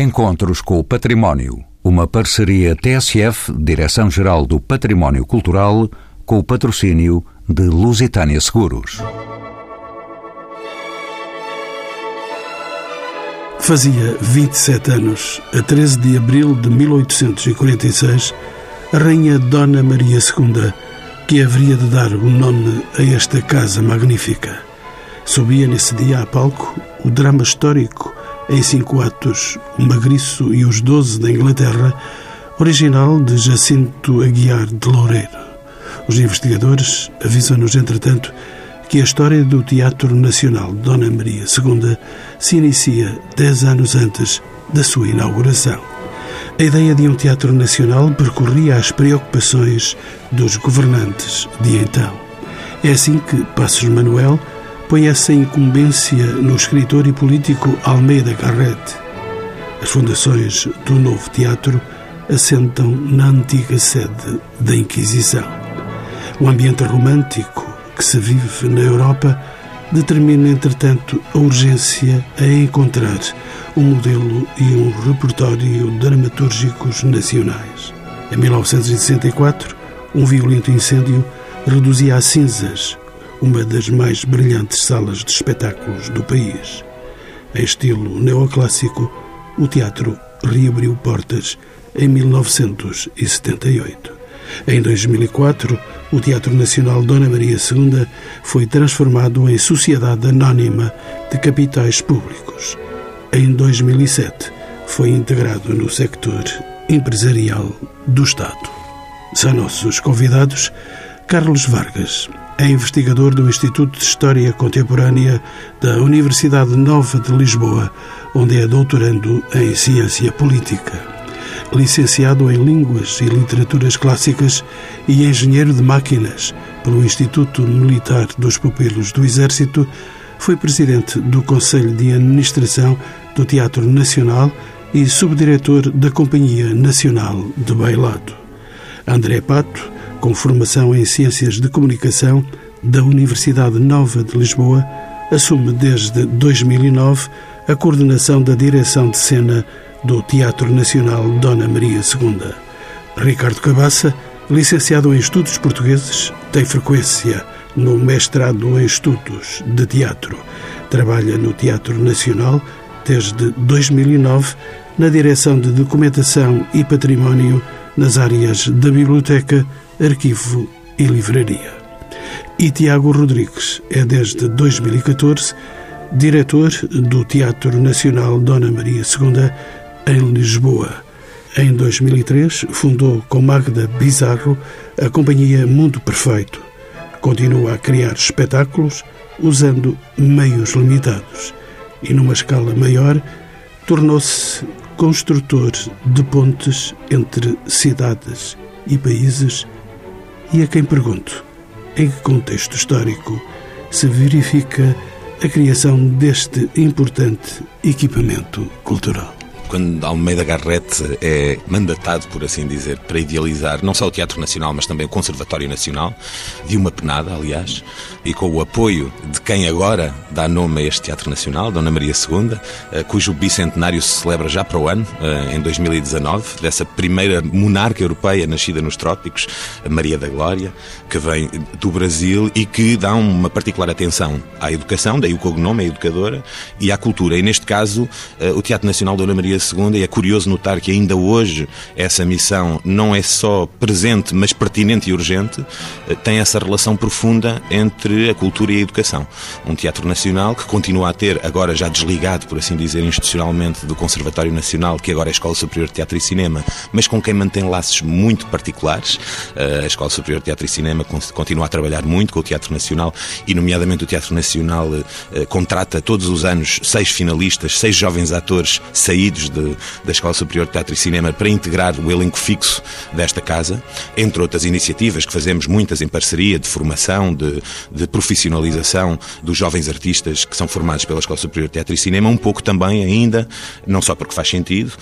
Encontros com o Património. Uma parceria TSF, Direção-Geral do Património Cultural, com o patrocínio de Lusitânia Seguros. Fazia 27 anos, a 13 de abril de 1846, a Rainha Dona Maria II, que haveria de dar o nome a esta casa magnífica. Subia nesse dia a palco o drama histórico em cinco atos, O Magriço e os Doze da Inglaterra, original de Jacinto Aguiar de Loureiro. Os investigadores avisam-nos, entretanto, que a história do Teatro Nacional de Dona Maria II se inicia dez anos antes da sua inauguração. A ideia de um teatro nacional percorria as preocupações dos governantes de então. É assim que Passos Manuel põe essa incumbência no escritor e político Almeida Garrett. As fundações do novo teatro assentam na antiga sede da Inquisição. O ambiente romântico que se vive na Europa determina, entretanto, a urgência a encontrar um modelo e um repertório dramatúrgicos nacionais. Em 1964, um violento incêndio reduzia a cinzas uma das mais brilhantes salas de espetáculos do país. Em estilo neoclássico, o teatro reabriu portas em 1978. Em 2004, o Teatro Nacional Dona Maria II foi transformado em Sociedade Anónima de Capitais Públicos. Em 2007, foi integrado no sector empresarial do Estado. São nossos convidados Carlos Vargas, é investigador do Instituto de História Contemporânea da Universidade Nova de Lisboa, onde é doutorando em Ciência Política. Licenciado em Línguas e Literaturas Clássicas e engenheiro de máquinas pelo Instituto Militar dos Pupilos do Exército, foi presidente do Conselho de Administração do Teatro Nacional e subdiretor da Companhia Nacional de Bailado. André Pato com formação em Ciências de Comunicação da Universidade Nova de Lisboa, assume desde 2009 a coordenação da direção de cena do Teatro Nacional Dona Maria II. Ricardo Cabaça, licenciado em Estudos Portugueses, tem frequência no mestrado em Estudos de Teatro. Trabalha no Teatro Nacional desde 2009 na direção de Documentação e Património nas áreas da Biblioteca, Arquivo e Livraria. E Tiago Rodrigues é desde 2014 diretor do Teatro Nacional Dona Maria II em Lisboa. Em 2003 fundou com Magda Bizarro a companhia Mundo Perfeito. Continua a criar espetáculos usando meios limitados e numa escala maior tornou-se construtor de pontes entre cidades e países e a quem pergunto em que contexto histórico se verifica a criação deste importante equipamento cultural quando Almeida Garrett é mandatado, por assim dizer, para idealizar não só o Teatro Nacional, mas também o Conservatório Nacional, de uma penada, aliás, e com o apoio de quem agora dá nome a este Teatro Nacional, Dona Maria II, eh, cujo bicentenário se celebra já para o ano, eh, em 2019, dessa primeira monarca europeia nascida nos trópicos, Maria da Glória, que vem do Brasil e que dá uma particular atenção à educação, daí o cognome, a educadora, e à cultura. E neste caso, o Teatro Nacional Dona Maria segunda, e é curioso notar que ainda hoje essa missão não é só presente, mas pertinente e urgente, eh, tem essa relação profunda entre a cultura e a educação. Um teatro nacional que continua a ter, agora já desligado, por assim dizer, institucionalmente do Conservatório Nacional, que agora é a Escola Superior de Teatro e Cinema, mas com quem mantém laços muito particulares. Eh, a Escola Superior de Teatro e Cinema continua a trabalhar muito com o Teatro Nacional e, nomeadamente, o Teatro Nacional eh, contrata todos os anos seis finalistas, seis jovens atores saídos de, da Escola Superior de Teatro e Cinema para integrar o elenco fixo desta casa, entre outras iniciativas que fazemos muitas em parceria, de formação, de, de profissionalização dos jovens artistas que são formados pela Escola Superior de Teatro e Cinema, um pouco também ainda, não só porque faz sentido,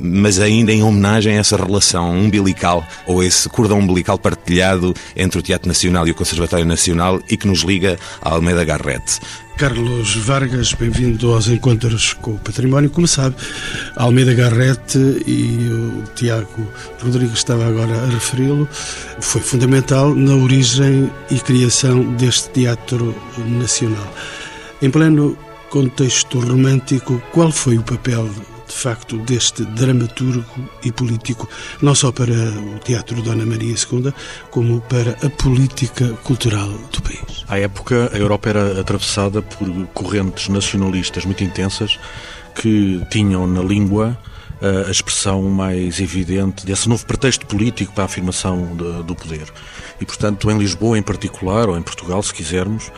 mas ainda em homenagem a essa relação umbilical ou esse cordão umbilical partilhado entre o Teatro Nacional e o Conservatório Nacional e que nos liga à Almeida Garrett. Carlos Vargas, bem-vindo aos Encontros com o Património. Como sabe, Almeida Garrete e o Tiago Rodrigues estava agora a referi-lo, foi fundamental na origem e criação deste teatro nacional. Em pleno contexto romântico, qual foi o papel de facto, deste dramaturgo e político, não só para o Teatro Dona Maria II, como para a política cultural do país. À época, a Europa era atravessada por correntes nacionalistas muito intensas que tinham na língua eh, a expressão mais evidente desse novo pretexto político para a afirmação do poder. E, portanto, em Lisboa em particular, ou em Portugal, se quisermos,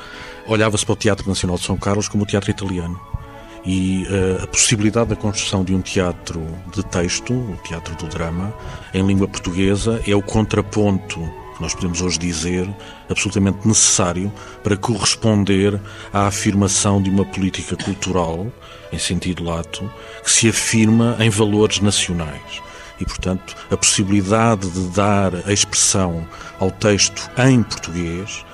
olhava-se para o Teatro Nacional de São Carlos como o teatro italiano e uh, a possibilidade da construção de um teatro de texto, o teatro do drama, em língua portuguesa, é o contraponto nós podemos hoje dizer absolutamente necessário para corresponder à afirmação de uma política cultural, em sentido lato, que se afirma em valores nacionais. E, portanto, a possibilidade de dar a expressão ao texto em português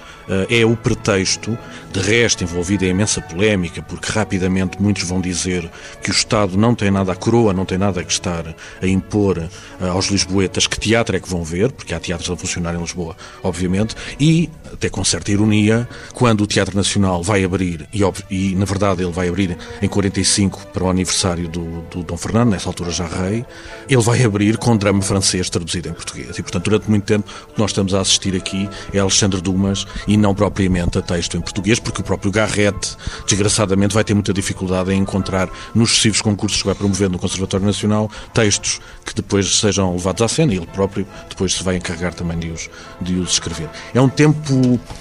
é o pretexto, de resto envolvido em imensa polémica, porque rapidamente muitos vão dizer que o Estado não tem nada, a coroa não tem nada que estar a impor eh, aos lisboetas. Que teatro é que vão ver, porque há teatros a funcionar em Lisboa, obviamente, e, até com certa ironia, quando o Teatro Nacional vai abrir, e, e na verdade ele vai abrir em 45 para o aniversário do, do Dom Fernando, nessa altura já rei, ele vai abrir com drama francês traduzido em português. E, portanto, durante muito tempo, o que nós estamos a assistir aqui é Alexandre Dumas e não propriamente a texto em português, porque o próprio Garrett, desgraçadamente, vai ter muita dificuldade em encontrar nos sucessivos concursos que vai promover no Conservatório Nacional textos que depois sejam levados à cena e ele próprio depois se vai encarregar também de os, de os escrever. É um tempo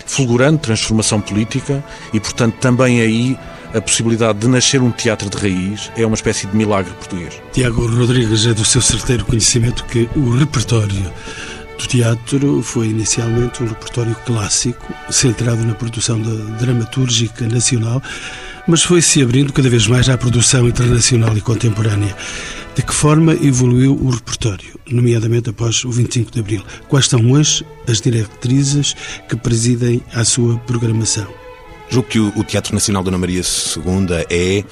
fulgurante, transformação política e, portanto, também aí a possibilidade de nascer um teatro de raiz é uma espécie de milagre português. Tiago Rodrigues é do seu certeiro conhecimento que o repertório do teatro foi inicialmente um repertório clássico, centrado na produção dramatúrgica nacional, mas foi-se abrindo cada vez mais à produção internacional e contemporânea. De que forma evoluiu o repertório, nomeadamente após o 25 de Abril? Quais são hoje as diretrizes que presidem a sua programação? Julgo que o Teatro Nacional Dona Maria II é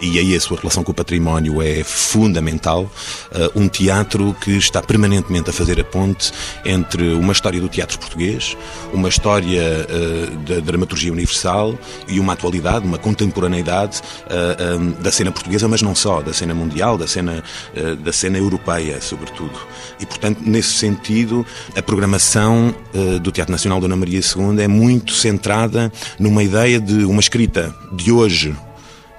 e aí a sua relação com o património é fundamental. Uh, um teatro que está permanentemente a fazer a ponte entre uma história do teatro português, uma história uh, da dramaturgia universal e uma atualidade, uma contemporaneidade um, da cena portuguesa, mas não só, da cena mundial, da cena, da cena europeia, sobretudo. E, portanto, nesse sentido, a programação do Teatro Nacional Dona Maria II é muito centrada numa ideia de uma escrita de hoje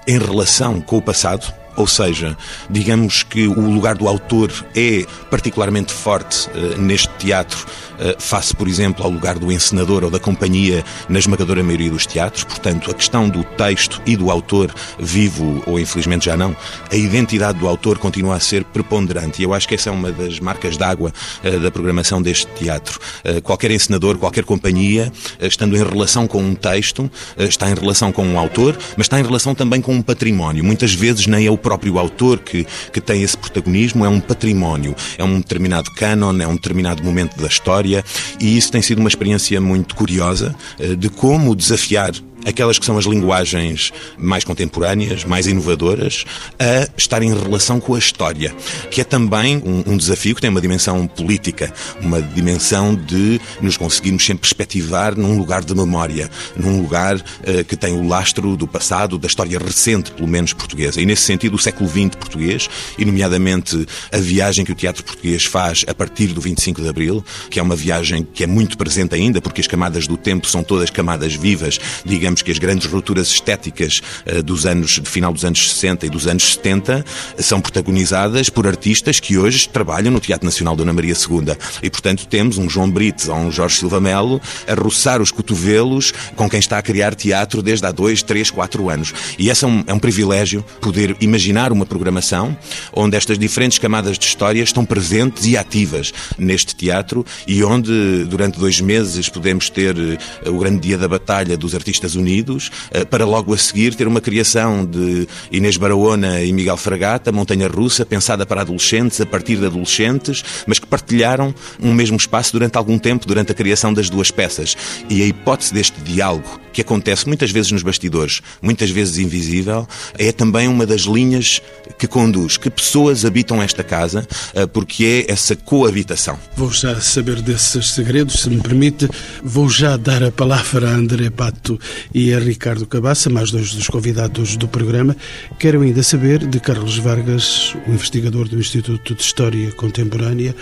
em relação com o passado, ou seja, digamos que o lugar do autor é particularmente forte uh, neste teatro, uh, face, por exemplo, ao lugar do encenador ou da companhia na esmagadora maioria dos teatros. Portanto, a questão do texto e do autor, vivo ou infelizmente já não, a identidade do autor continua a ser preponderante. E eu acho que essa é uma das marcas d'água uh, da programação deste teatro. qualquer encenador, qualquer companhia, estando em relação com um texto, está em relação com um autor, mas está em relação também com um património. Muitas vezes nem é o próprio autor que, que tem esse protagonismo, é um património, é um determinado canon, é um determinado momento da história e isso tem sido uma experiência muito curiosa eh, de como desafiar aquelas que são as linguagens mais contemporâneas, mais inovadoras, a estar em relação com a história, que é também um, um, desafio que tem uma dimensão política, uma dimensão de nos conseguirmos sempre perspectivar num lugar de memória, num lugar uh, que tem o lastro do passado, da história recente, pelo menos portuguesa. E nesse sentido, o século XX português, e nomeadamente a viagem que o teatro português faz a partir do 25 de Abril, que é uma viagem que é muito presente ainda, porque as camadas do tempo são todas camadas vivas, digamos digamos que as grandes rupturas estéticas uh, dos anos, de final dos anos 60 e dos anos 70 são protagonizadas por artistas que hoje trabalham no Teatro Nacional Dona Maria II. E, portanto, temos um João Brites ou um Jorge Silva Melo a roçar os cotovelos com quem está a criar teatro desde há dois, três, quatro anos. E esse é um, é um privilégio poder imaginar uma programação onde estas diferentes camadas de história estão presentes e ativas neste teatro e onde, durante dois meses, podemos ter uh, o grande dia da batalha dos artistas Unidos, uh, para logo a seguir ter uma criação de Inês Barahona e Miguel Fragata, Montanha Russa, pensada para adolescentes, a partir de adolescentes, mas que partilharam um mesmo espaço durante algum tempo, durante a criação das duas peças. E a hipótese deste diálogo, que acontece muitas vezes nos bastidores, muitas vezes invisível, é também uma das linhas que conduz que pessoas habitam esta casa, uh, porque é essa coabitação. Vou já saber desses segredos, se me permite. Vou já dar a palavra a André Pato e a Ricardo Cabaça, mais dois dos convidados do programa. Quero ainda saber de Carlos Vargas, o investigador do Instituto de História Contemporânea,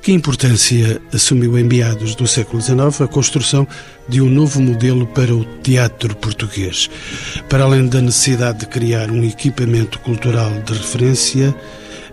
que importância assumiu em meados do século XIX a construção de um novo modelo para o teatro português? Para além da necessidade de criar um equipamento cultural de referência,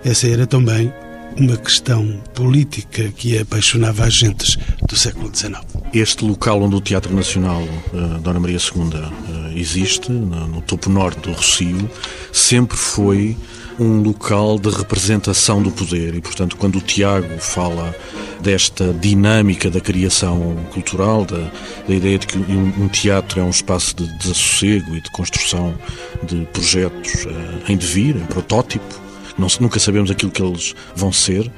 essa era também uma questão política que apaixonava as gentes do século XIX. Este local onde o Teatro Nacional uh, Dona Maria II uh, existe, no, topo norte do Rocio, sempre foi um local de representação do poder e, portanto, quando o Tiago fala desta dinâmica da criação cultural, da, da ideia de que um, teatro é um espaço de desassossego e de construção de projetos uh, em devir, em protótipo, não, nunca sabemos aquilo que eles vão ser.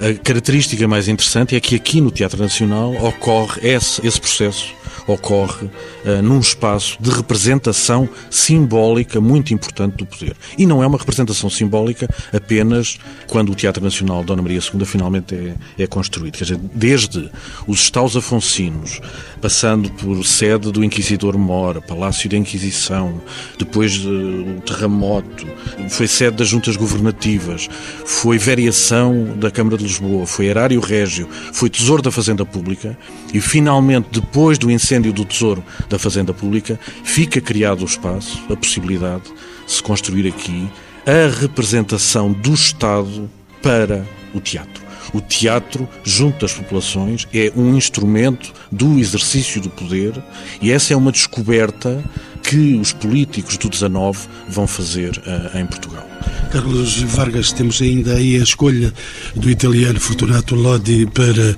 A característica mais interessante é que aqui no Teatro Nacional ocorre esse, esse processo ocorre uh, num espaço de representação simbólica muito importante do poder. E não é uma representação simbólica apenas quando o Teatro Nacional Dona Maria II finalmente é, é construído. Quer dizer, desde os estaus afonsinos, passando por sede do Inquisidor Mora, Palácio da Inquisição, depois uh, o terremoto, foi sede das juntas governativas, foi variação da Câmara de Lisboa, foi erário régio, foi tesouro da Fazenda Pública e finalmente, depois do incêndio incêndio do Tesouro da Fazenda Pública, fica criado o espaço, a possibilidade de se construir aqui a representação do Estado para o teatro. O teatro, junto às populações, é um instrumento do exercício do poder e essa é uma descoberta que os políticos do 19 vão fazer uh, em Portugal. Carlos Vargas, temos ainda aí a escolha do italiano Fortunato Lodi para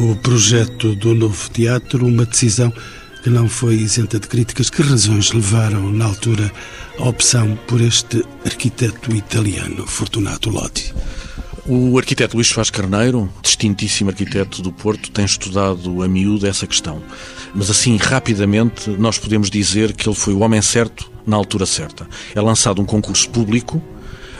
o projeto do novo teatro, uma decisão que não foi isenta de críticas. Que razões levaram, na altura, a opção por este arquiteto italiano, Fortunato Lodi? O arquiteto Luís Soares Carneiro, distintíssimo arquiteto do Porto, tem estudado a miúdo essa questão. Mas assim, rapidamente, nós podemos dizer que ele foi o homem certo na altura certa. É lançado um concurso público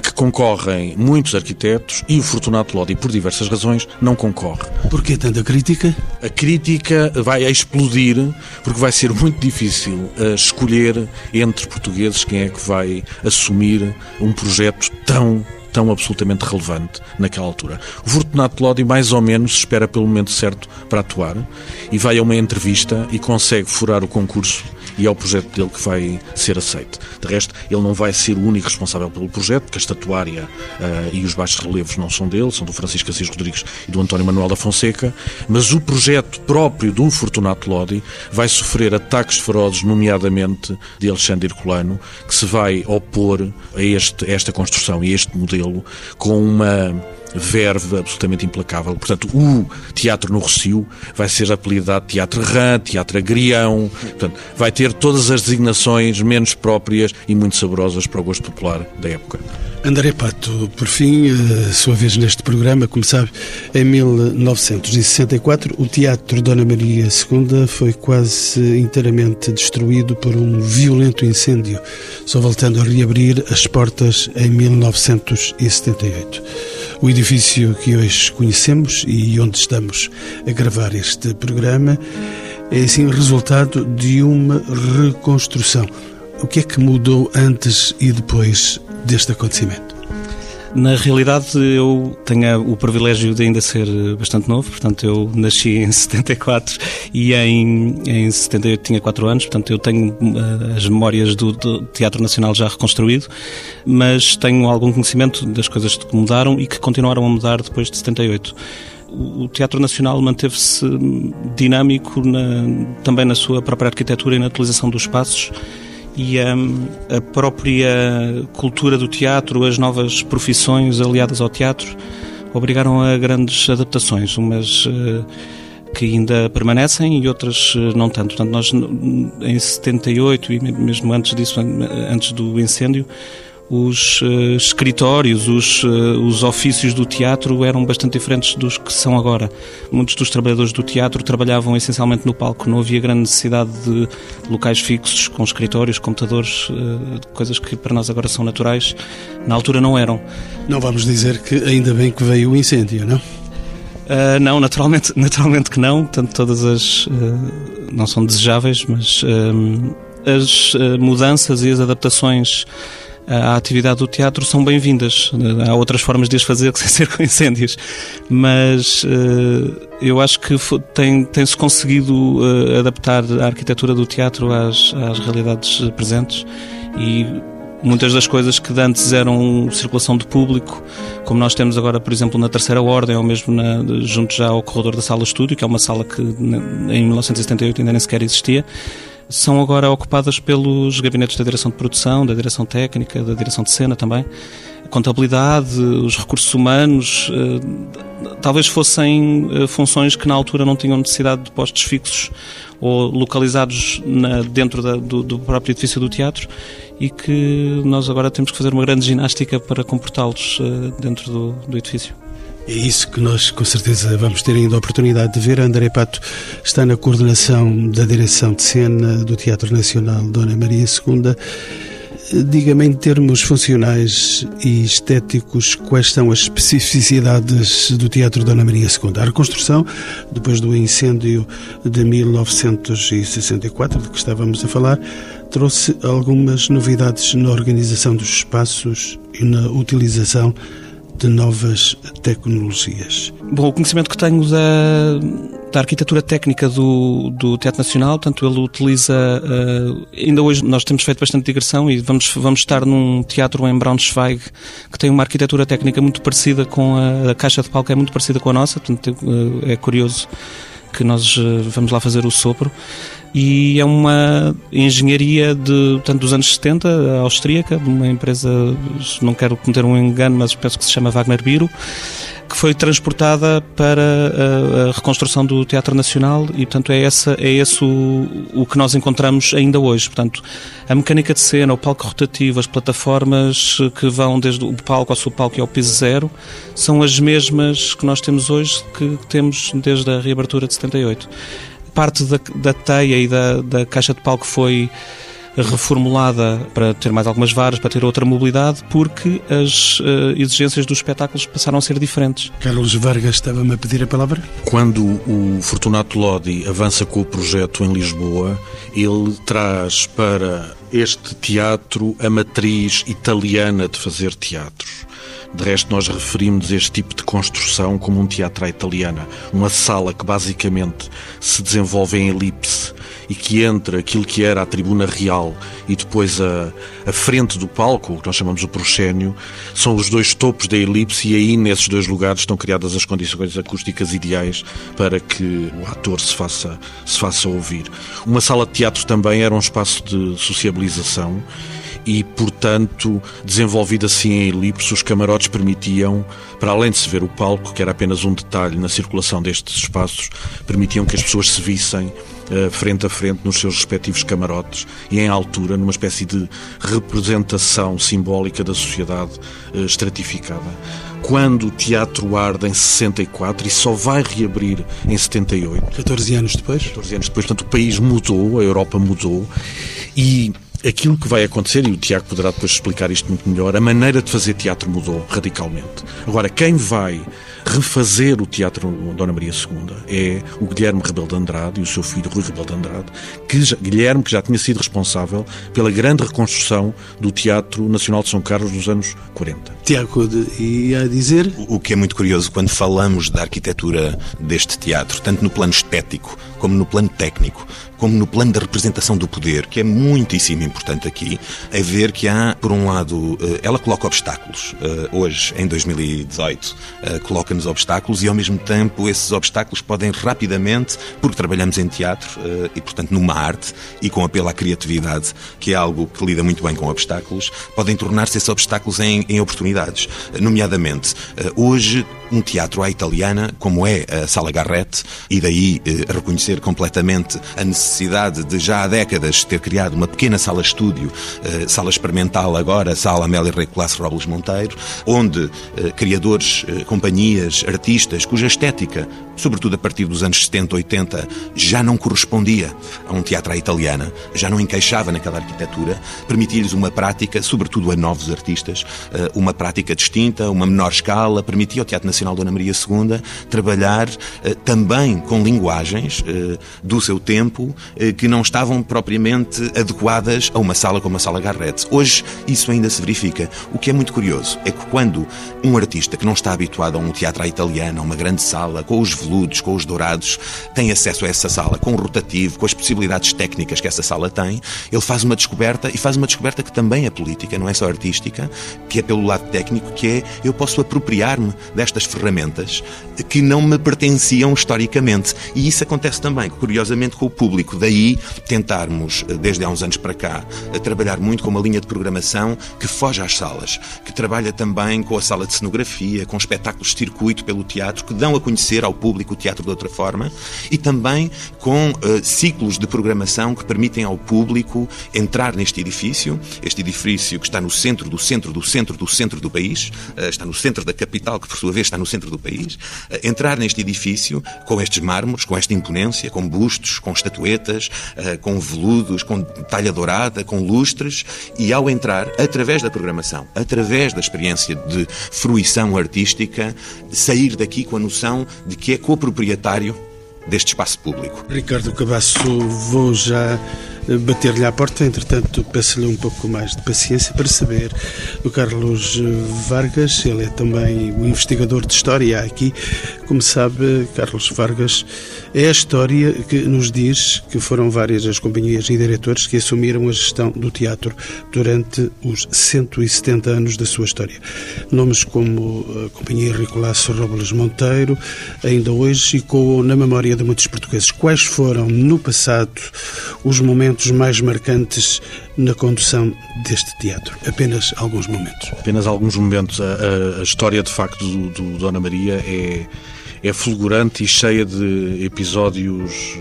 que concorrem muitos arquitetos e o Fortunato Lodi, por diversas razões, não concorre. Por que tanta crítica? A crítica vai a explodir porque vai ser muito difícil uh, escolher entre portugueses quem é que vai assumir um projeto tão tão absolutamente relevante naquela altura. O Fortunato Lodi mais ou menos espera pelo momento certo para atuar e vai a uma entrevista e consegue furar o concurso e é o projeto dele que vai ser aceito. De resto, ele não vai ser o único responsável pelo projeto, porque a estatuária uh, e os baixos relevos não são dele, são do Francisco Assis Rodrigues e do António Manuel da Fonseca, mas o projeto próprio do Fortunato Lodi vai sofrer ataques ferozes, nomeadamente de Alexandre Herculano, que se vai opor a, este, a esta construção e a este modelo com uma verve absolutamente implacável. Portanto, o teatro no Rocio vai ser apelidado Teatro Rã, Teatro Agrião, portanto, vai ter todas as designações menos próprias e muito saborosas para o gosto popular da época. André Pato, por fim, a sua vez neste programa, como sabe, em 1964 o Teatro Dona Maria II foi quase inteiramente destruído por um violento incêndio, só voltando a reabrir as portas em 1978. O edifício que hoje conhecemos e onde estamos a gravar este programa é assim resultado de uma reconstrução. O que é que mudou antes e depois deste acontecimento? Na realidade, eu tenho o privilégio de ainda ser bastante novo, portanto, eu nasci em 74 e em, em 78 tinha 4 anos, portanto, eu tenho uh, as memórias do, do, Teatro Nacional já reconstruído, mas tenho algum conhecimento das coisas que mudaram e que continuaram a mudar depois de 78 o Teatro Nacional manteve-se dinâmico na, também na sua própria arquitetura e na utilização dos espaços e a própria cultura do teatro, as novas profissões aliadas ao teatro, obrigaram a grandes adaptações, umas uh, que ainda permanecem e outras não tanto. Portanto, nós em 78 e mesmo antes disso, antes do incêndio, os uh, escritórios, os, uh, os ofícios do teatro eram bastante diferentes dos que são agora. Muitos dos trabalhadores do teatro trabalhavam essencialmente no palco, não havia grande necessidade de locais fixos, com escritórios, computadores, uh, coisas que para nós agora são naturais, na altura não eram. Não vamos dizer que ainda bem que veio o incêndio, não? Uh, não, naturalmente, naturalmente que não. Tanto todas as não são desejáveis, mas as mudanças e as adaptações à atividade do teatro são bem-vindas. Há outras formas de as fazer que sem ser com incêndios, mas eu acho que tem, tem-se conseguido adaptar a arquitetura do teatro às, às realidades presentes e Muitas das coisas que antes eram circulação de público, como nós temos agora, por exemplo, na Terceira Ordem, ou mesmo na, junto já ao corredor da Sala Estúdio, que é uma sala que em 1978 ainda nem sequer existia, são agora ocupadas pelos gabinetes da direção de produção, da direção técnica, da direção de cena também. A contabilidade, os recursos humanos, eh, talvez fossem eh, funções que na altura não tinham necessidade de postos fixos ou localizados na, dentro da, do, do, próprio edifício do teatro e que nós agora temos que fazer uma grande ginástica para comportá-los uh, dentro do, do edifício. É isso que nós, com certeza, vamos ter ainda a oportunidade de ver. André Pato está na coordenação da direção de cena do Teatro Nacional Dona Maria II. Diga-me, em termos funcionais e estéticos, quais são as especificidades do Teatro Dona Maria II? A reconstrução, depois do incêndio de 1964, de que estávamos a falar, trouxe algumas novidades na organização dos espaços e na utilização de novas tecnologias. Bom, o conhecimento que tenho da, da arquitetura técnica do, do Teatro Nacional, tanto ele utiliza. Uh, ainda hoje nós temos feito bastante digressão e vamos, vamos estar num teatro em Braunschweig que tem uma arquitetura técnica muito parecida com a, a caixa de palco, é muito parecida com a nossa, portanto uh, é curioso que nós uh, vamos lá fazer o sopro e é uma engenharia de, tanto dos anos 70, austríaca, de uma empresa, não quero cometer um engano, mas penso que se chama Wagner Biro, que foi transportada para a, a, reconstrução do Teatro Nacional e, portanto, é, essa, é esse o, o que nós encontramos ainda hoje. Portanto, a mecânica de cena, o palco rotativo, as plataformas que vão desde o palco ao subpalco e ao piso zero, são as mesmas que nós temos hoje, que temos desde a reabertura de 78 parte da, da teia e da, da caixa de palco foi reformulada para ter mais algumas varas, para ter outra mobilidade, porque as uh, exigências dos espetáculos passaram a ser diferentes. Carlos Vargas estava-me a pedir a palavra. Quando o Fortunato Lodi avança com o projeto em Lisboa, ele traz para este teatro a matriz italiana de fazer teatros. De resto, nós referimos este tipo de construção como um teatro à italiana, uma sala que basicamente se desenvolve em elipse e que entre aquilo que era a tribuna real e depois a, a frente do palco, o que nós chamamos o proscénio, são os dois topos da elipse e aí nesses dois lugares estão criadas as condições acústicas ideais para que o ator se faça, se faça ouvir. Uma sala de teatro também era um espaço de sociabilização e, portanto, desenvolvido assim em elipse, os camarotes permitiam, para além de se ver o palco, que era apenas um detalhe na circulação destes espaços, permitiam que as pessoas se vissem uh, frente a frente nos seus respectivos camarotes e em altura, numa espécie de representação simbólica da sociedade uh, estratificada. Quando o teatro arde em 64 e só vai reabrir em 78. 14 anos depois? 14 anos depois. Portanto, o país mudou, a Europa mudou e aquilo que vai acontecer, e o Tiago poderá depois explicar isto muito melhor, a maneira de fazer teatro mudou radicalmente. Agora, quem vai refazer o Teatro Dona Maria II é o Guilherme Rebelo de Andrade e o seu filho Rui Rebelo de Andrade, que já, Guilherme que já tinha sido responsável pela grande reconstrução do Teatro Nacional de São Carlos nos anos 40. Tiago, ia dizer? O que é muito curioso quando falamos da arquitetura deste teatro, tanto no plano estético como no plano técnico, como no plano da representação do poder, que é muitíssimo importante aqui, é ver que há, por um lado, eh, ela coloca obstáculos. Eh, hoje, em 2018, eh, coloca-nos obstáculos e, ao mesmo tempo, esses obstáculos podem rapidamente, porque trabalhamos em teatro e, portanto, numa arte e com apelo à criatividade, que é algo que lida muito bem com obstáculos, podem tornar-se esses obstáculos em, em oportunidades. Nomeadamente, hoje um teatro à italiana, como é a Sala Garrett, e daí eh, reconhecer completamente a necessidade de já há décadas ter criado uma pequena sala-estúdio, eh, sala experimental agora, Sala Amélia Rei Colasso Robles Monteiro, onde eh, criadores, eh, companhias, artistas, cuja estética, sobretudo a partir dos anos 70, 80, já não correspondia a um teatro à italiana, já não encaixava naquela arquitetura, permitia-lhes uma prática, sobretudo a novos artistas, eh, uma prática distinta, uma menor escala, permitia ao Teatro Nacional Dona Maria II trabalhar eh, também com linguagens eh, do seu tempo que não estavam propriamente adequadas a uma sala como a Sala Garrett. Hoje isso ainda se verifica. O que é muito curioso é que quando um artista que não está habituado a um teatro à italiana, a uma grande sala, com os veludos, com os dourados, tem acesso a essa sala, com o rotativo, com as possibilidades técnicas que essa sala tem, ele faz uma descoberta e faz uma descoberta que também é política, não é só artística, que é pelo lado técnico, que é eu posso apropriar-me destas ferramentas que não me pertenciam historicamente. E isso acontece também, curiosamente, com o público. Daí tentarmos, desde há uns anos para cá, trabalhar muito com uma linha de programação que foge às salas, que trabalha também com a sala de cenografia, com espetáculos de circuito pelo teatro, que dão a conhecer ao público o teatro de outra forma, e também com uh, ciclos de programação que permitem ao público entrar neste edifício, este edifício que está no centro do centro do centro do centro do país, uh, está no centro da capital, que por sua vez está no centro do país, uh, entrar neste edifício com estes mármores, com esta imponência, com bustos, com estatuetas, com veludos, com talha dourada, com lustres, e ao entrar, através da programação, através da experiência de fruição artística, sair daqui com a noção de que é coproprietário deste espaço público. Ricardo Cabasso, vou já bater-lhe à porta. Entretanto, peço-lhe um pouco mais de paciência para saber do Carlos Vargas. Ele é também o investigador de história aqui. Como sabe, Carlos Vargas é a história que nos diz que foram várias as companhias e diretores que assumiram a gestão do teatro durante os 170 anos da sua história. Nomes como a Companhia Ricolasso Robles Monteiro, ainda hoje ecoam na memória de muitos portugueses. Quais foram, no passado, os momentos momentos mais marcantes na condução deste teatro? Apenas alguns momentos. Apenas alguns momentos. A, a, a história, de facto, do, do Dona Maria é, é fulgurante e cheia de episódios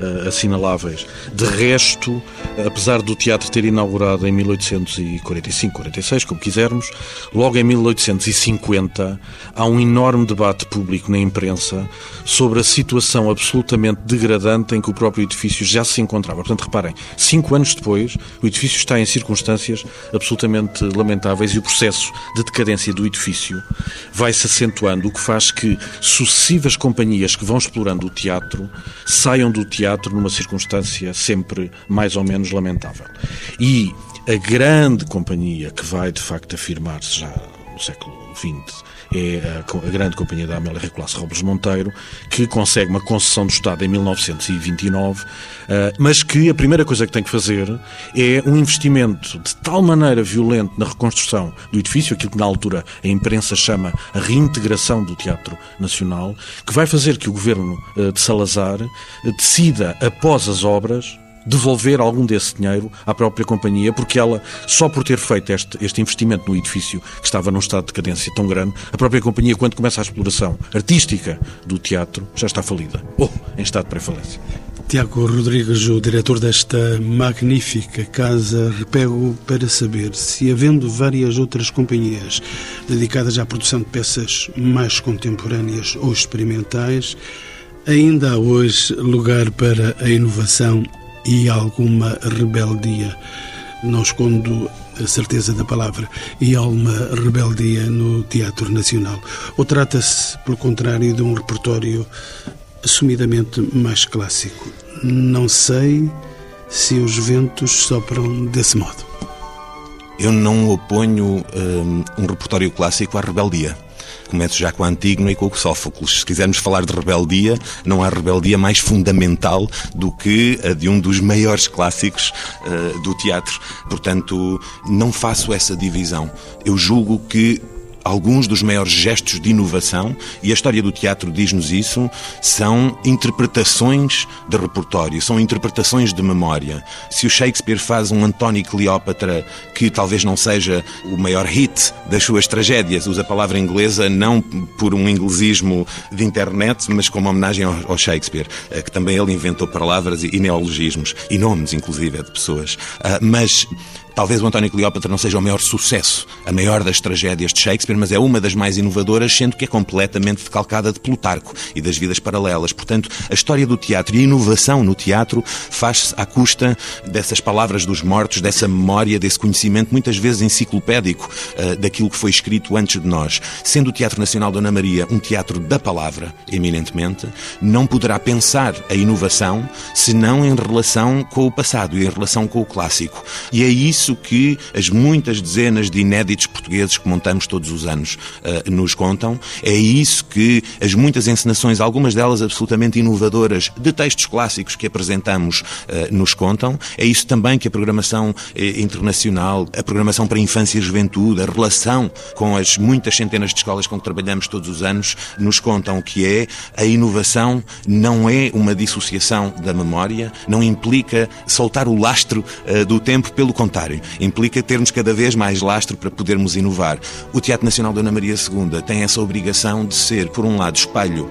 uh, assinaláveis. De resto, apesar do teatro ter inaugurado em 1845, 46, como quisermos, logo em 1850 há um enorme debate público na imprensa sobre a situação absolutamente degradante em que o próprio edifício já se encontrava. Portanto, reparem, cinco anos depois, o edifício está em circunstâncias absolutamente lamentáveis e o processo de decadência do edifício vai se acentuando, o que faz que sucessivas companhias que vão explorando o teatro saiam do teatro numa circunstância sempre mais ou menos lamentável. E a grande companhia que vai de facto afirmar-se já no século XX é a, a grande companhia da Amélia Recolasso Robles Monteiro, que consegue uma concessão do Estado em 1929, uh, eh, mas que a primeira coisa que tem que fazer é um investimento de tal maneira violento na reconstrução do edifício, aquilo que na altura a imprensa chama a reintegração do Teatro Nacional, que vai fazer que o governo uh, de Salazar uh, decida, após as obras, devolver algum desse dinheiro à própria companhia, porque ela, só por ter feito este, este investimento no edifício, que estava num estado de decadência tão grande, a própria companhia, quando começa a exploração artística do teatro, já está falida, ou em estado de pré-falência. Tiago Rodrigues, o diretor desta magnífica casa, repego para saber se, havendo várias outras companhias dedicadas à produção de peças mais contemporâneas ou experimentais, ainda há hoje lugar para a inovação e alguma rebeldia. Não escondo a certeza da palavra, e alguma rebeldia no Teatro Nacional. Ou trata-se, pelo contrário, de um repertório assumidamente mais clássico? Não sei se os ventos sopram desse modo. Eu não oponho um, um repertório clássico à rebeldia. Começo já com a Antígona e com o Sófocles. Se quisermos falar de rebeldia, não há rebeldia mais fundamental do que a de um dos maiores clássicos uh, do teatro. Portanto, não faço essa divisão. Eu julgo que alguns dos maiores gestos de inovação, e a história do teatro diz-nos isso, são interpretações de repertório, são interpretações de memória. Se o Shakespeare faz um António Cleópatra que talvez não seja o maior hit das suas tragédias, usa a palavra inglesa não por um inglesismo de internet, mas como homenagem ao Shakespeare, eh, que também ele inventou palavras e neologismos, e nomes, inclusive, de pessoas. Ah, mas Talvez o António Cleópatra não seja o maior sucesso, a maior das tragédias de Shakespeare, mas é uma das mais inovadoras, sendo que é completamente decalcada de Plutarco e das vidas paralelas. Portanto, a história do teatro e a inovação no teatro faz-se à custa dessas palavras dos mortos, dessa memória, desse conhecimento, muitas vezes enciclopédico, uh, daquilo que foi escrito antes de nós. Sendo o Teatro Nacional Dona Maria um teatro da palavra, eminentemente, não poderá pensar a inovação senão em relação com o passado e em relação com o clássico. E é isso isso que as muitas dezenas de inéditos portugueses que montamos todos os anos uh, nos contam. É isso que as muitas encenações, algumas delas absolutamente inovadoras, de textos clássicos que apresentamos, uh, nos contam. É isso também que a programação eh, internacional, a programação para a infância e juventude, a relação com as muitas centenas de escolas com que trabalhamos todos os anos, nos contam que é a inovação não é uma dissociação da memória, não implica soltar o lastro uh, do tempo, pelo contrário Implica termos cada vez mais lastro para podermos inovar. O Teatro Nacional Dona Maria II tem essa obrigação de ser, por um lado, espelho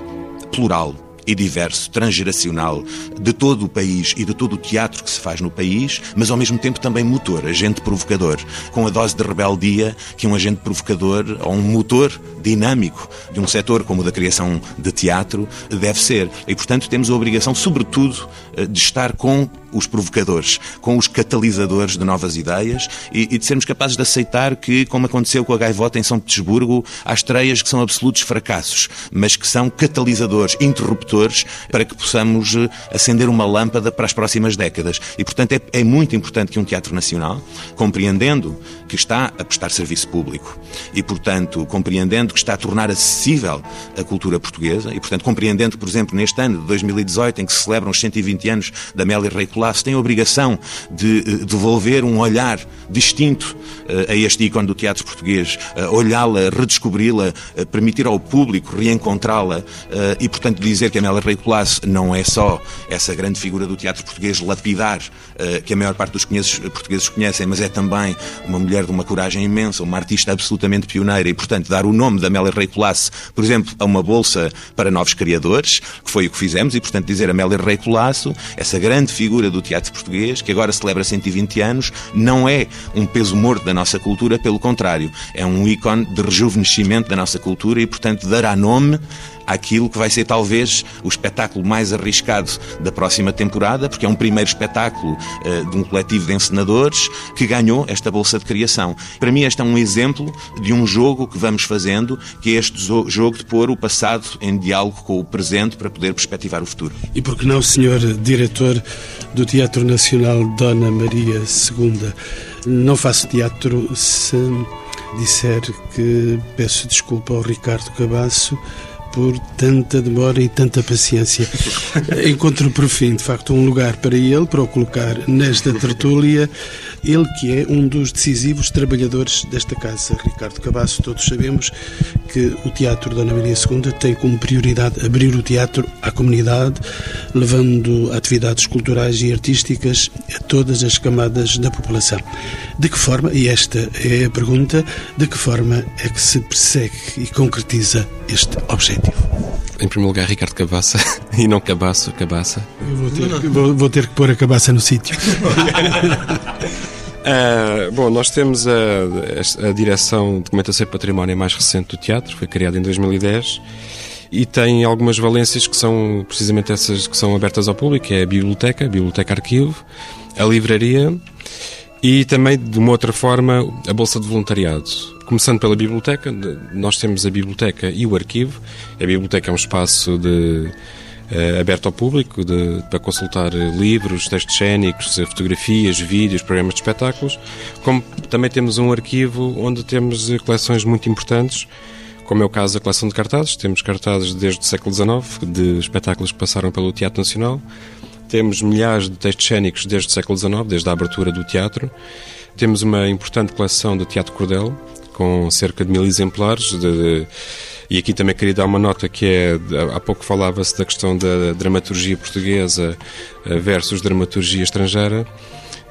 plural e diverso, transgeracional, de todo o país e de todo o teatro que se faz no país, mas ao mesmo tempo também motor, agente provocador, com a dose de rebeldia que um agente provocador ou um motor dinâmico de um setor como o da criação de teatro deve ser. E, portanto, temos a obrigação, sobretudo, eh, de estar com os provocadores, com os catalisadores de novas ideias e, e, de sermos capazes de aceitar que, como aconteceu com a Gaivota em São Petersburgo, há estreias que são absolutos fracassos, mas que são catalisadores, interruptores, para que possamos eh, acender uma lâmpada para as próximas décadas. E, portanto, é, é muito importante que um teatro nacional, compreendendo que está a prestar serviço público e, portanto, compreendendo que está a tornar acessível a cultura portuguesa e, portanto, compreendendo, por exemplo, neste ano de 2018, em que se celebram os 120 anos da Amélia Rei Colasso, tem a obrigação de eh, devolver um olhar distinto uh, a este ícone do teatro português, uh, olhá-la, redescobri-la, permitir ao público reencontrá-la e, portanto, dizer que a Amélia Rei Colasso não é só essa grande figura do teatro português lapidar, que a maior parte dos portugueses conhecem, mas é também uma mulher de uma coragem imensa, uma artista absolutamente pioneira e, portanto, dar o nome da Amélia Rei Colasso, por exemplo, a uma bolsa para novos criadores, que foi o que fizemos, e, portanto, dizer Amélia Rei Colasso, essa grande figura do teatro português, que agora celebra 120 anos, não é um peso morto da nossa cultura, pelo contrário, é um ícone de rejuvenescimento da nossa cultura e, portanto, dará nome àquilo que vai ser talvez o espetáculo mais arriscado da próxima temporada, porque é um primeiro espetáculo uh, de um coletivo de encenadores que ganhou esta bolsa de criação. Para mim, este é um exemplo de um jogo que vamos fazendo, que é este jogo de pôr o passado em diálogo com o presente para poder perspectivar o futuro. E por que não, senhor diretor do Teatro Nacional Dona Maria II, não faço teatro se disser que peço desculpa ao Ricardo Cabasso por tanta demora e tanta paciência. Encontro por fim, de facto, um lugar para ele, para o colocar nesta tertúlia, ele que é um dos decisivos trabalhadores desta casa, Ricardo Cabasso. Todos sabemos que o Teatro Dona Maria II tem como prioridade abrir o teatro à comunidade, levando atividades culturais e artísticas a todas as camadas da população. De que forma, e esta é a pergunta, de que forma é que se persegue e concretiza este objetivo? Em primeiro lugar, Ricardo Cabaça e não Cabaço, Cabaça. Eu vou ter, vou, vou ter que pôr a cabaça no sítio. Uh, bom, nós temos a, a, Direção de Documentação e Património mais recente do teatro, foi criada em 2010 e tem algumas valências que são precisamente essas que são abertas ao público, que é a biblioteca, a biblioteca arquivo, a livraria e também, de uma outra forma, a bolsa de voluntariado. Começando pela biblioteca, nós temos a biblioteca e o arquivo. A biblioteca é um espaço de uh, aberto ao público de, para consultar livros, textos cénicos, fotografias, vídeos, programas de espetáculos, como também temos um arquivo onde temos coleções muito importantes, como é o caso da coleção de cartazes. Temos cartazes desde o século XIX, de espetáculos que passaram pelo Teatro Nacional. Temos milhares de textos cénicos desde o século XIX, desde a abertura do teatro. Temos uma importante coleção de teatro cordel, com cerca de mil exemplares. De, de, e aqui também queria dar uma nota que é, há pouco falava-se da questão da dramaturgia portuguesa eh, versus dramaturgia estrangeira.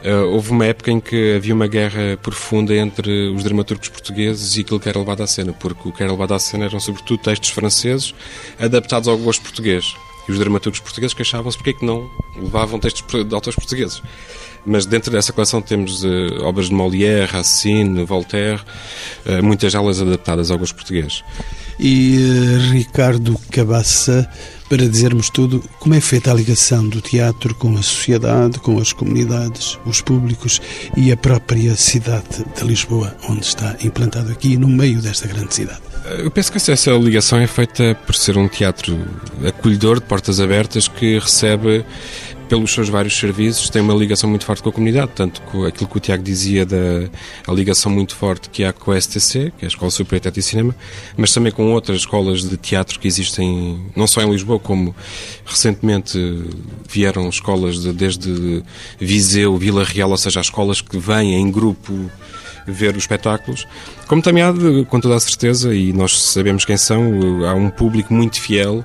Uh, houve uma época em que havia uma guerra profunda entre os dramaturgos portugueses e aquilo que era levado à cena, porque o que era levado à cena eram sobretudo textos franceses adaptados ao gosto português. E os dramaturgos portugueses queixavam-se porque é que não levavam textos de autores portugueses. Mas dentro dessa coleção temos uh, obras de Molière, Racine, Voltaire, uh, muitas delas adaptadas ao gosto português. E Ricardo Cabaça para dizermos tudo, como é feita a ligação do teatro com a sociedade, com as comunidades, os públicos e a própria cidade de Lisboa, onde está implantado aqui, no meio desta grande cidade? Eu penso que essa ligação é feita por ser um teatro acolhedor, de portas abertas, que recebe pelos seus vários serviços, tem uma ligação muito forte com a comunidade, tanto com aquilo que o Tiago dizia da a ligação muito forte que há com a STC, que é a Escola Superior de Teatro e Cinema, mas também com outras escolas de teatro que existem não só em Lisboa, como recentemente vieram escolas de, desde Viseu, Vila Real, ou seja, as escolas que vêm em grupo ver os espetáculos, como também há, com toda a certeza, e nós sabemos quem são, há um público muito fiel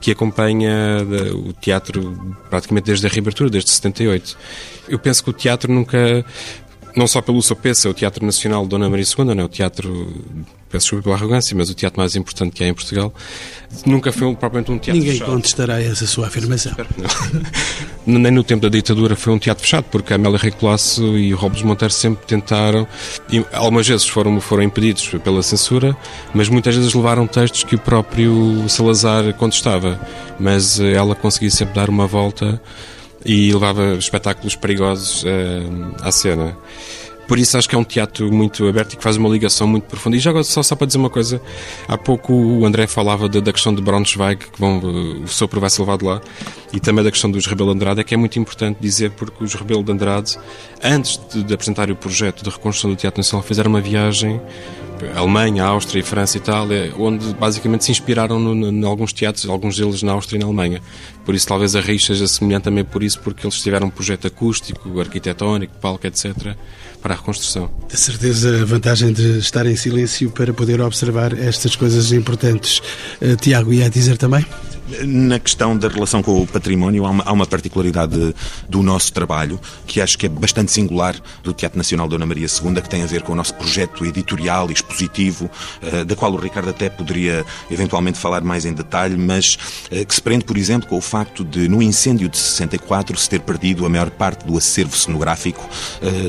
que acompanha o teatro praticamente desde a reabertura, desde 78. Eu penso que o teatro nunca, não só pelo seu peso, é o Teatro Nacional Dona Maria II, não é o teatro peço desculpa pela arrogância, mas o teatro mais importante que há em Portugal nunca foi propriamente um teatro Ninguém fechado. contestará essa sua afirmação. Nem no tempo da ditadura foi um teatro fechado, porque a Amélia Rei Colasso e o Robles Monteiro sempre tentaram, e algumas vezes foram, foram impedidos pela censura, mas muitas vezes levaram textos que o próprio Salazar contestava, mas ela conseguia sempre dar uma volta e levava espetáculos perigosos uh, à cena. Por isso acho que é um teatro muito aberto e que faz uma ligação muito profunda. E já agora, só, só para dizer uma coisa, há pouco o André falava da, da questão de Braunschweig, que vão, o sopro vai ser levado lá, e também da questão dos Rebelo de Andrade, é que é muito importante dizer porque os Rebelo de Andrade, antes de, de apresentar o projeto de reconstrução do Teatro Nacional, fizeram uma viagem Alemanha, Áustria, França e Itália, onde basicamente se inspiraram em alguns teatros, alguns deles na Áustria e na Alemanha. Por isso, talvez a Riz seja semelhante também por isso, porque eles tiveram um projeto acústico, arquitetónico, palco, etc., para a reconstrução. De certeza, a vantagem de estar em silêncio para poder observar estas coisas importantes. Uh, Tiago, ia dizer também? Na questão da relação com o património, há uma, há uma, particularidade do nosso trabalho que acho que é bastante singular do Teatro Nacional Dona Maria II, que tem a ver com o nosso projeto editorial e expositivo, uh, da qual o Ricardo até poderia eventualmente falar mais em detalhe, mas uh, que se prende, por exemplo, com o facto de, no incêndio de 64, se ter perdido a maior parte do acervo cenográfico,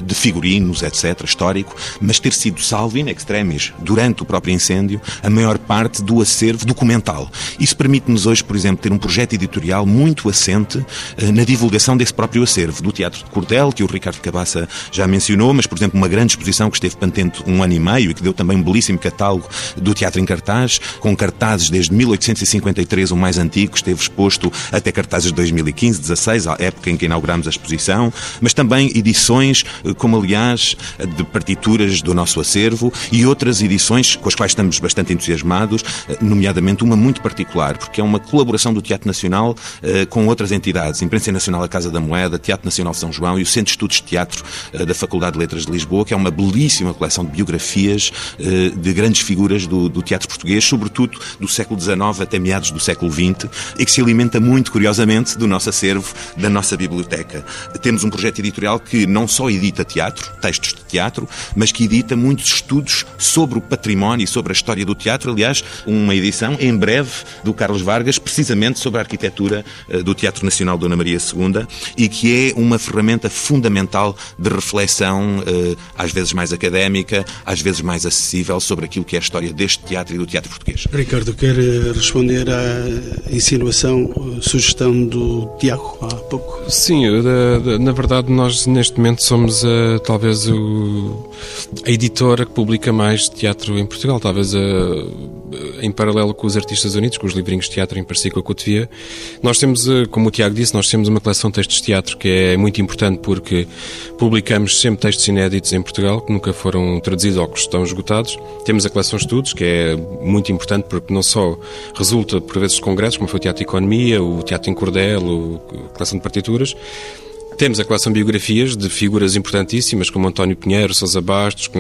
de figurinos, etc., histórico, mas ter sido salvo in extremis, durante o próprio incêndio, a maior parte do acervo documental. Isso permite-nos hoje por exemplo, ter um projeto editorial muito assente uh, na divulgação desse próprio acervo, do Teatro de Cordel, que o Ricardo Cabaça já mencionou, mas, por exemplo, uma grande exposição que esteve patente um ano e meio e que deu também um belíssimo catálogo do teatro em cartaz, com cartazes desde 1853, o mais antigo, esteve exposto até cartazes de 2015, 16, a época em que inauguramos a exposição, mas também edições, uh, como aliás, de partituras do nosso acervo e outras edições com as quais estamos bastante entusiasmados, uh, nomeadamente uma muito particular, porque é uma colaboração do Teatro Nacional uh, com outras entidades, Imprensa Nacional da Casa da Moeda, Teatro Nacional São João e o Centro de Estudos de Teatro uh, da Faculdade de Letras de Lisboa, que é uma belíssima coleção de biografias de grandes figuras do, do, teatro português, sobretudo do século XIX até meados do século XX, e que se alimenta muito, curiosamente, do nosso acervo, da nossa biblioteca. Temos um projeto editorial que não só edita teatro, textos de teatro, mas que edita muitos estudos sobre o património e sobre a história do teatro. Aliás, uma edição em breve do Carlos Vargas, precisamente sobre a arquitetura eh, do Teatro Nacional Dona Maria II e que é uma ferramenta fundamental de reflexão, eh, às vezes mais académica, às vezes mais acessível, sobre aquilo que é a história deste teatro e do teatro português. Ricardo, quer eh, responder à insinuação, sugestão do Tiago há pouco? Sim, na verdade nós neste momento somos talvez o, a editora que publica mais teatro em Portugal, talvez a, em paralelo com os Artistas Unidos, com os livrinhos de teatro em parceria com a Cotovia. Nós temos, eh, como o Tiago disse, nós temos uma coleção de textos de teatro que é muito importante porque publicamos sempre textos inéditos em Portugal, que nunca foram traduzidos ou que estão esgotados. Temos a coleção de estudos, que é muito importante porque não só resulta, por vezes, de congressos, como foi o Teatro Economia, o Teatro em Cordel, a coleção de partituras, Temos a coleção de biografias de figuras importantíssimas como António Pinheiro, Sousa Bastos, que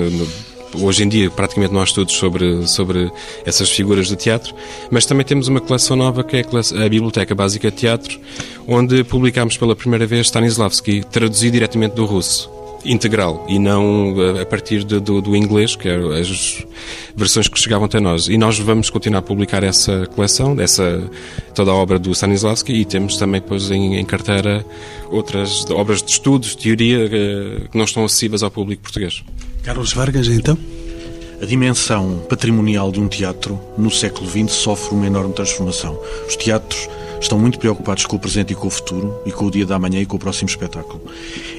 Hoje em dia praticamente não há estudos sobre, sobre essas figuras do teatro, mas também temos uma coleção nova que é a, a Biblioteca Básica de Teatro, onde publicámos pela primeira vez Stanislavski, traduzido diretamente do russo integral e não a partir de, do, do, inglês, que eram as versões que chegavam até nós. E nós vamos continuar a publicar essa coleção, essa, toda a obra do Stanislavski e temos também depois em, em carteira outras obras de estudos, de teoria, eh, que não estão acessíveis ao público português. Carlos Vargas, então? A dimensão patrimonial de um teatro no século XX sofre uma enorme transformação. Os teatros estão muito preocupados com o presente e com o futuro, e com o dia da manhã e com o próximo espetáculo.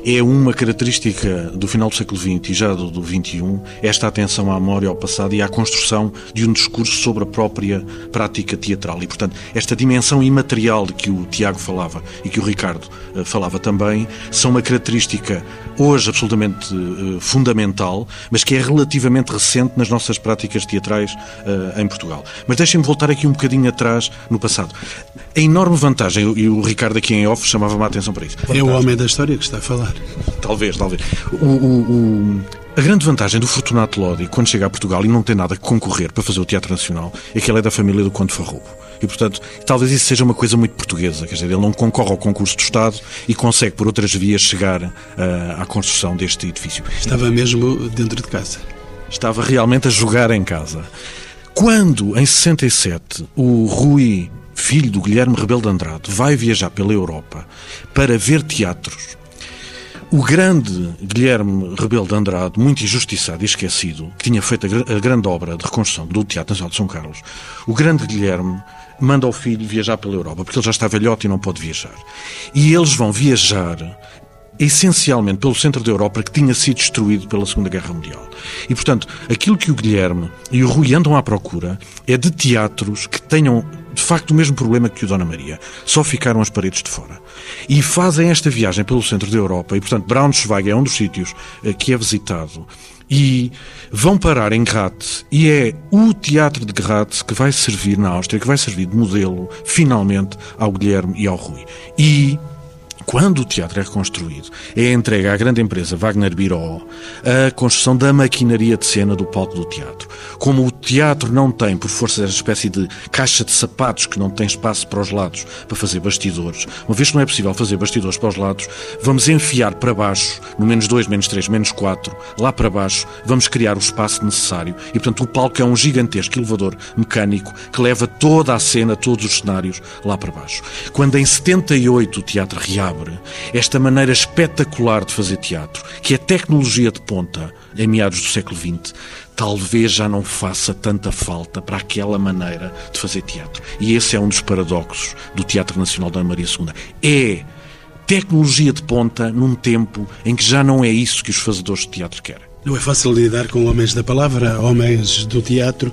É uma característica do final do século XX e já do, do XXI esta atenção à memória, ao passado e à construção de um discurso sobre a própria prática teatral. E, portanto, esta dimensão imaterial de que o Tiago falava e que o Ricardo uh, falava também, são uma característica hoje absolutamente uh, fundamental, mas que é relativamente recente nas nossas práticas teatrais uh, em Portugal. Mas deixem-me voltar aqui um bocadinho atrás no passado. A enorme vantagem, e o Ricardo aqui em off chamava-me a atenção para isso. É o homem da história que está a falar. Talvez, talvez. O, o, o, a grande vantagem do Fortunato Lodi, quando chega a Portugal e não tem nada que concorrer para fazer o Teatro Nacional, é que ele é da família do Conde Farroubo. E, portanto, talvez isso seja uma coisa muito portuguesa. Quer dizer, ele não concorre ao concurso do Estado e consegue, por outras vias, chegar uh, à construção deste edifício. Estava mesmo dentro de casa. Estava realmente a jogar em casa. Quando, em 67, o Rui filho do Guilherme Rebelo de Andrade, vai viajar pela Europa para ver teatros. O grande Guilherme Rebelo de Andrade, muito injustiçado e esquecido, que tinha feito a, grande obra de reconstrução do Teatro Nacional de São Carlos, o grande Guilherme manda o filho viajar pela Europa, porque ele já está velhote e não pode viajar. E eles vão viajar essencialmente pelo centro da Europa que tinha sido destruído pela Segunda Guerra Mundial. E, portanto, aquilo que o Guilherme e o Rui andam à procura é de teatros que tenham de facto o mesmo problema que o Dona Maria. Só ficaram as paredes de fora. E fazem esta viagem pelo centro da Europa e, portanto, Braunschweig é um dos sítios eh, que é visitado. E vão parar em Graz e é o teatro de Graz que vai servir na Áustria, que vai servir de modelo, finalmente, ao Guilherme e ao Rui. E quando o teatro é reconstruído, é entregue à grande empresa Wagner Biró a construção da maquinaria de cena do palco do teatro. Como o teatro não tem, por força dessa espécie de caixa de sapatos que não tem espaço para os lados para fazer bastidores, uma vez que não é possível fazer bastidores para os lados, vamos enfiar para baixo, no menos 2, menos 3, menos 4, lá para baixo, vamos criar o espaço necessário. E, portanto, o palco é um gigantesco elevador mecânico que leva toda a cena, todos os cenários lá para baixo. Quando em 78 o teatro reabre, esta maneira espetacular de fazer teatro, que é tecnologia de ponta em meados do século XX, talvez já não faça tanta falta para aquela maneira de fazer teatro. E esse é um dos paradoxos do Teatro Nacional da Maria II. É tecnologia de ponta num tempo em que já não é isso que os fazedores de teatro querem. Não é fácil lidar com homens da palavra, homens do teatro.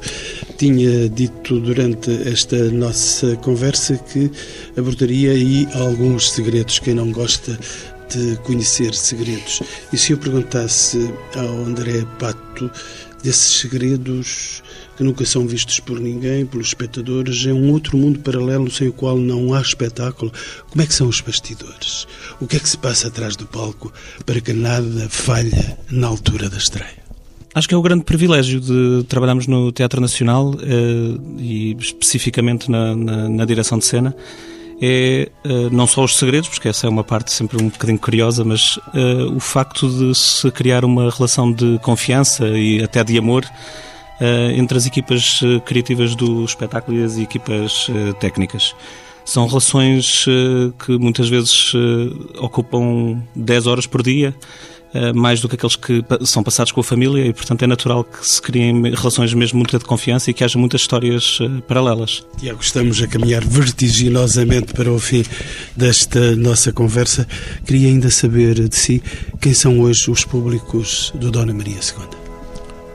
Tinha dito durante esta nossa conversa que abordaria aí alguns segredos. Quem não gosta de conhecer segredos. E se eu perguntasse ao André Pato desses segredos que nunca são vistos por ninguém, pelos espectadores, é um outro mundo paralelo sem o qual não há espetáculo. Como é que são os bastidores? O que é que se passa atrás do palco para que nada falhe na altura da estreia? Acho que é o grande privilégio de trabalharmos no Teatro Nacional eh, e especificamente na, na, na direção de cena é uh, não só os segredos, porque essa é uma parte sempre um bocadinho curiosa, mas uh, o facto de se criar uma relação de confiança e até de amor entre as equipas criativas do espetáculo e as equipas técnicas. São relações que muitas vezes ocupam 10 horas por dia eh, mais do que aqueles que são passados com a família e, portanto, é natural que se criem relações mesmo muito de confiança e que haja muitas histórias eh, paralelas. Tiago, estamos a caminhar vertiginosamente para o fim desta nossa conversa. Queria ainda saber de si quem são hoje os públicos do Dona Maria II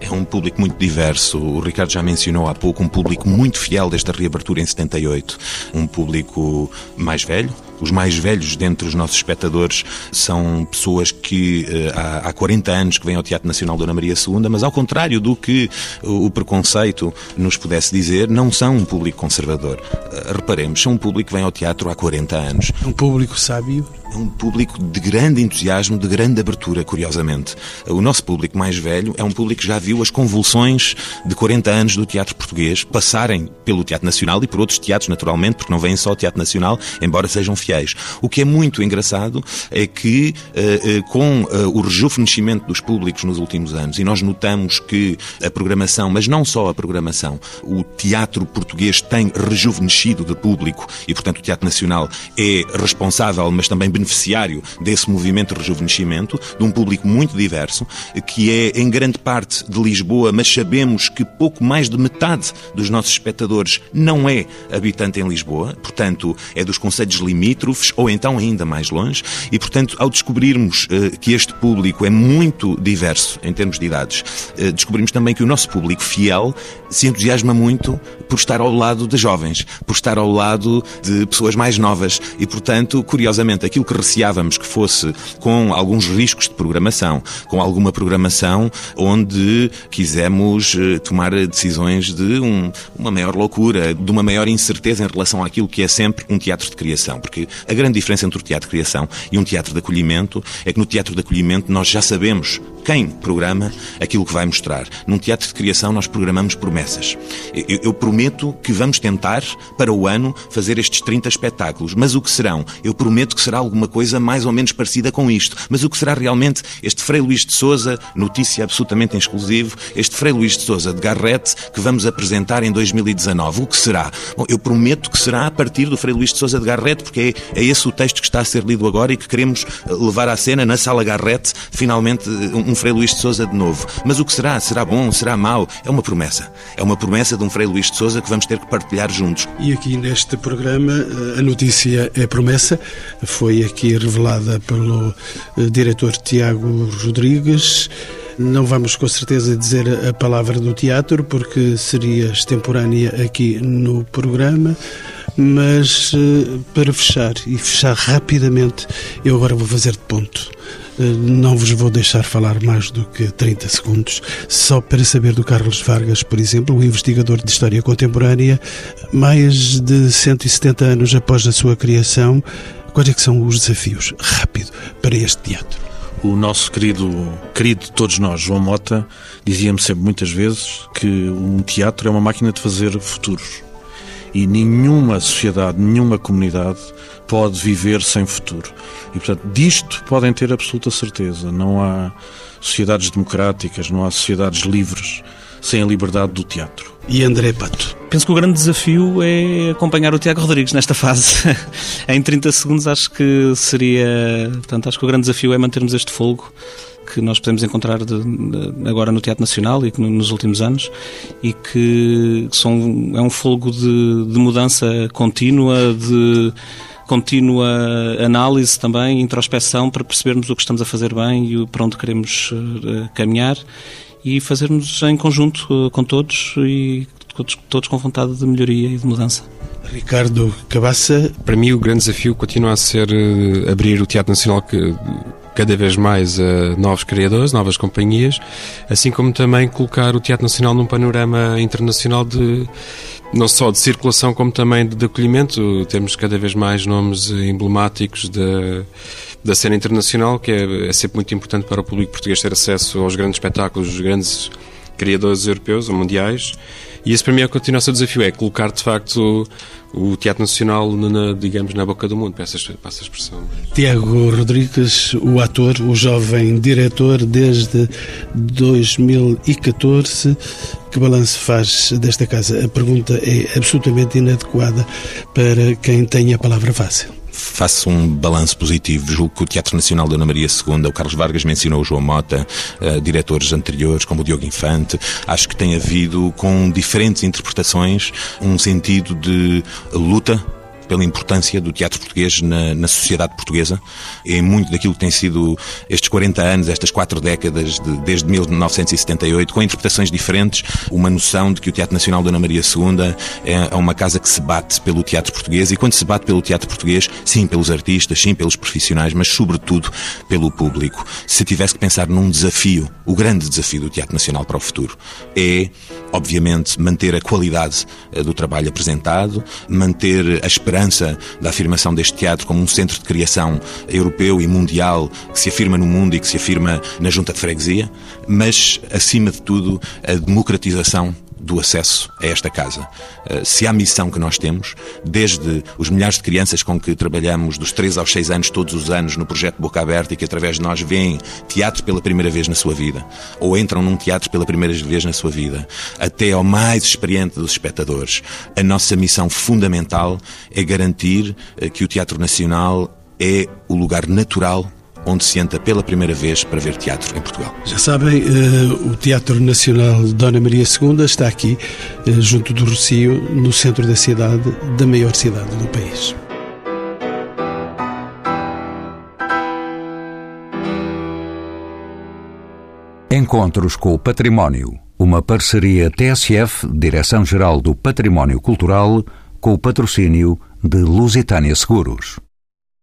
é um público muito diverso. O Ricardo já mencionou há pouco um público muito fiel desta reabertura em 78. Um público mais velho, os mais velhos dentre os nossos espectadores são pessoas que uh, há, há 40 anos que vêm ao Teatro Nacional Dona Maria II, mas ao contrário do que o, o preconceito nos pudesse dizer, não são um público conservador. Uh, reparemos, são um público que vem ao teatro há 40 anos. Um público sábio? é um público de grande entusiasmo, de grande abertura, curiosamente. O nosso público mais velho é um público que já viu as convulsões de 40 anos do teatro português passarem pelo Teatro Nacional e por outros teatros, naturalmente, porque não vêm só ao Teatro Nacional, embora sejam fiéis. O que é muito engraçado é que, uh, uh, com uh, o rejuvenescimento dos públicos nos últimos anos, e nós notamos que a programação, mas não só a programação, o teatro português tem rejuvenescido de público e, portanto, o Teatro Nacional é responsável, mas também beneficiário desse movimento de rejuvenescimento, de um público muito diverso, que é em grande parte de Lisboa, mas sabemos que pouco mais de metade dos nossos espectadores não é habitante em Lisboa, portanto, é dos conselhos ou então ainda mais longe, e, portanto, ao descobrirmos uh, que este público é muito diverso em termos de idades, uh, descobrimos também que o nosso público fiel se entusiasma muito por estar ao lado de jovens, por estar ao lado de pessoas mais novas e, portanto, curiosamente, aquilo que receávamos que fosse com alguns riscos de programação, com alguma programação onde quisemos eh, tomar decisões de um, uma maior loucura, de uma maior incerteza em relação àquilo que é sempre um teatro de criação. Porque a grande diferença entre o teatro de criação e um teatro de acolhimento é que no teatro de acolhimento nós já sabemos quem programa aquilo que vai mostrar. Num teatro de criação nós programamos promessas. Eu, eu prometo que vamos tentar, para o ano, fazer estes 30 espetáculos. Mas o que serão? Eu prometo que será alguma coisa mais ou menos parecida com isto. Mas o que será realmente este Frei Luís de Souza, notícia absolutamente exclusivo, este Frei Luís de Souza de Garrete, que vamos apresentar em 2019. O que será? Bom, eu prometo que será a partir do Frei Luís de Souza de Garrete, porque é, é esse o texto que está a ser lido agora e que queremos eh, levar à cena na Sala Garrete, finalmente eh, um Frei Luís de Souza de novo. Mas o que será? Será bom? Será mau? É uma promessa. É uma promessa de um Frei Luís de Souza que vamos ter que partilhar juntos. E aqui neste programa eh, a notícia é promessa. Foi aqui revelada pelo diretor Tiago Rodrigues. Não vamos com certeza dizer a palavra do teatro, porque seria extemporânea aqui no programa, mas para fechar e fechar rapidamente, eu agora vou fazer de ponto. Não vos vou deixar falar mais do que 30 segundos, só para saber do Carlos Vargas, por exemplo, o investigador de História Contemporânea, mais de 170 anos após a sua criação, quais é são os desafios, rápido, para este teatro? O nosso querido, querido de todos nós, João Mota, dizia-me sempre muitas vezes que um teatro é uma máquina de fazer futuros. E nenhuma sociedade, nenhuma comunidade pode viver sem futuro. E, portanto, disto podem ter absoluta certeza. Não há sociedades democráticas, não há sociedades livres sem a liberdade do teatro. E André Pato? Penso que o grande desafio é acompanhar o Tiago Rodrigues nesta fase. em 30 segundos acho que seria... Portanto, acho que o grande desafio é mantermos este fogo que nós podemos encontrar de, de, agora no Teatro Nacional e que nos últimos anos e que são, é um fogo de, de mudança contínua, de contínua análise também, introspeção, para percebermos o que estamos a fazer bem e para onde queremos uh, caminhar e fazermos em conjunto uh, com todos e todos, todos com vontade de melhoria e de mudança. Ricardo Cabaça. Para mim, o grande desafio continua a ser uh, abrir o Teatro Nacional que cada vez mais a novos criadores, novas companhias, assim como também colocar o Teatro Nacional num panorama internacional de não só de circulação como também de, acolhimento. Temos cada vez mais nomes emblemáticos da, da cena internacional, que é, é sempre muito importante para o público português ter acesso aos grandes espetáculos, os grandes criadores europeus ou mundiais. E esse para mim é o que continua a ser o desafio, é colocar de facto o Teatro Nacional, na, digamos, na boca do mundo, para para essa expressão. Tiago Rodrigues, o ator, o jovem diretor desde 2014. Que balanço faz desta casa? A pergunta é absolutamente inadequada para quem tem a palavra fácil faço um balanço positivo. Julgo que o Teatro Nacional da Ana Maria II, o Carlos Vargas mencionou o João Mota, uh, diretores anteriores, como o Diogo Infante, acho que tem havido, com diferentes interpretações, um sentido de luta pela importância do teatro português na, na, sociedade portuguesa. É muito daquilo que tem sido estes 40 anos, estas quatro décadas, de, desde 1978, com interpretações diferentes, uma noção de que o Teatro Nacional da Ana Maria II é, é uma casa que se bate pelo teatro português e quando se bate pelo teatro português, sim, pelos artistas, sim, pelos profissionais, mas sobretudo pelo público. Se tivesse que pensar num desafio, o grande desafio do Teatro Nacional para o futuro é, obviamente, manter a qualidade eh, do trabalho apresentado, manter a esperança da afirmação deste teatro como um centro de criação europeu e mundial que se afirma no mundo e que se afirma na junta de freguesia, mas, acima de tudo, a democratização do acesso a esta casa. Eh, se há missão que nós temos, desde os milhares de crianças com que trabalhamos dos 3 aos 6 anos, todos os anos, no projeto Boca Aberta e que através de nós veem teatro pela primeira vez na sua vida, ou entram num teatro pela primeira vez na sua vida, até ao mais experiente dos espectadores, a nossa missão fundamental é garantir eh, que o Teatro Nacional é o lugar natural onde se entra pela primeira vez para ver teatro em Portugal. Já sabem, uh, o Teatro Nacional Dona Maria II está aqui, uh, junto do Rocio, no centro da cidade, da maior cidade do país. Encontros com o Património. Uma parceria TSF, Direção-Geral do Património Cultural, com o patrocínio de Lusitânia Seguros.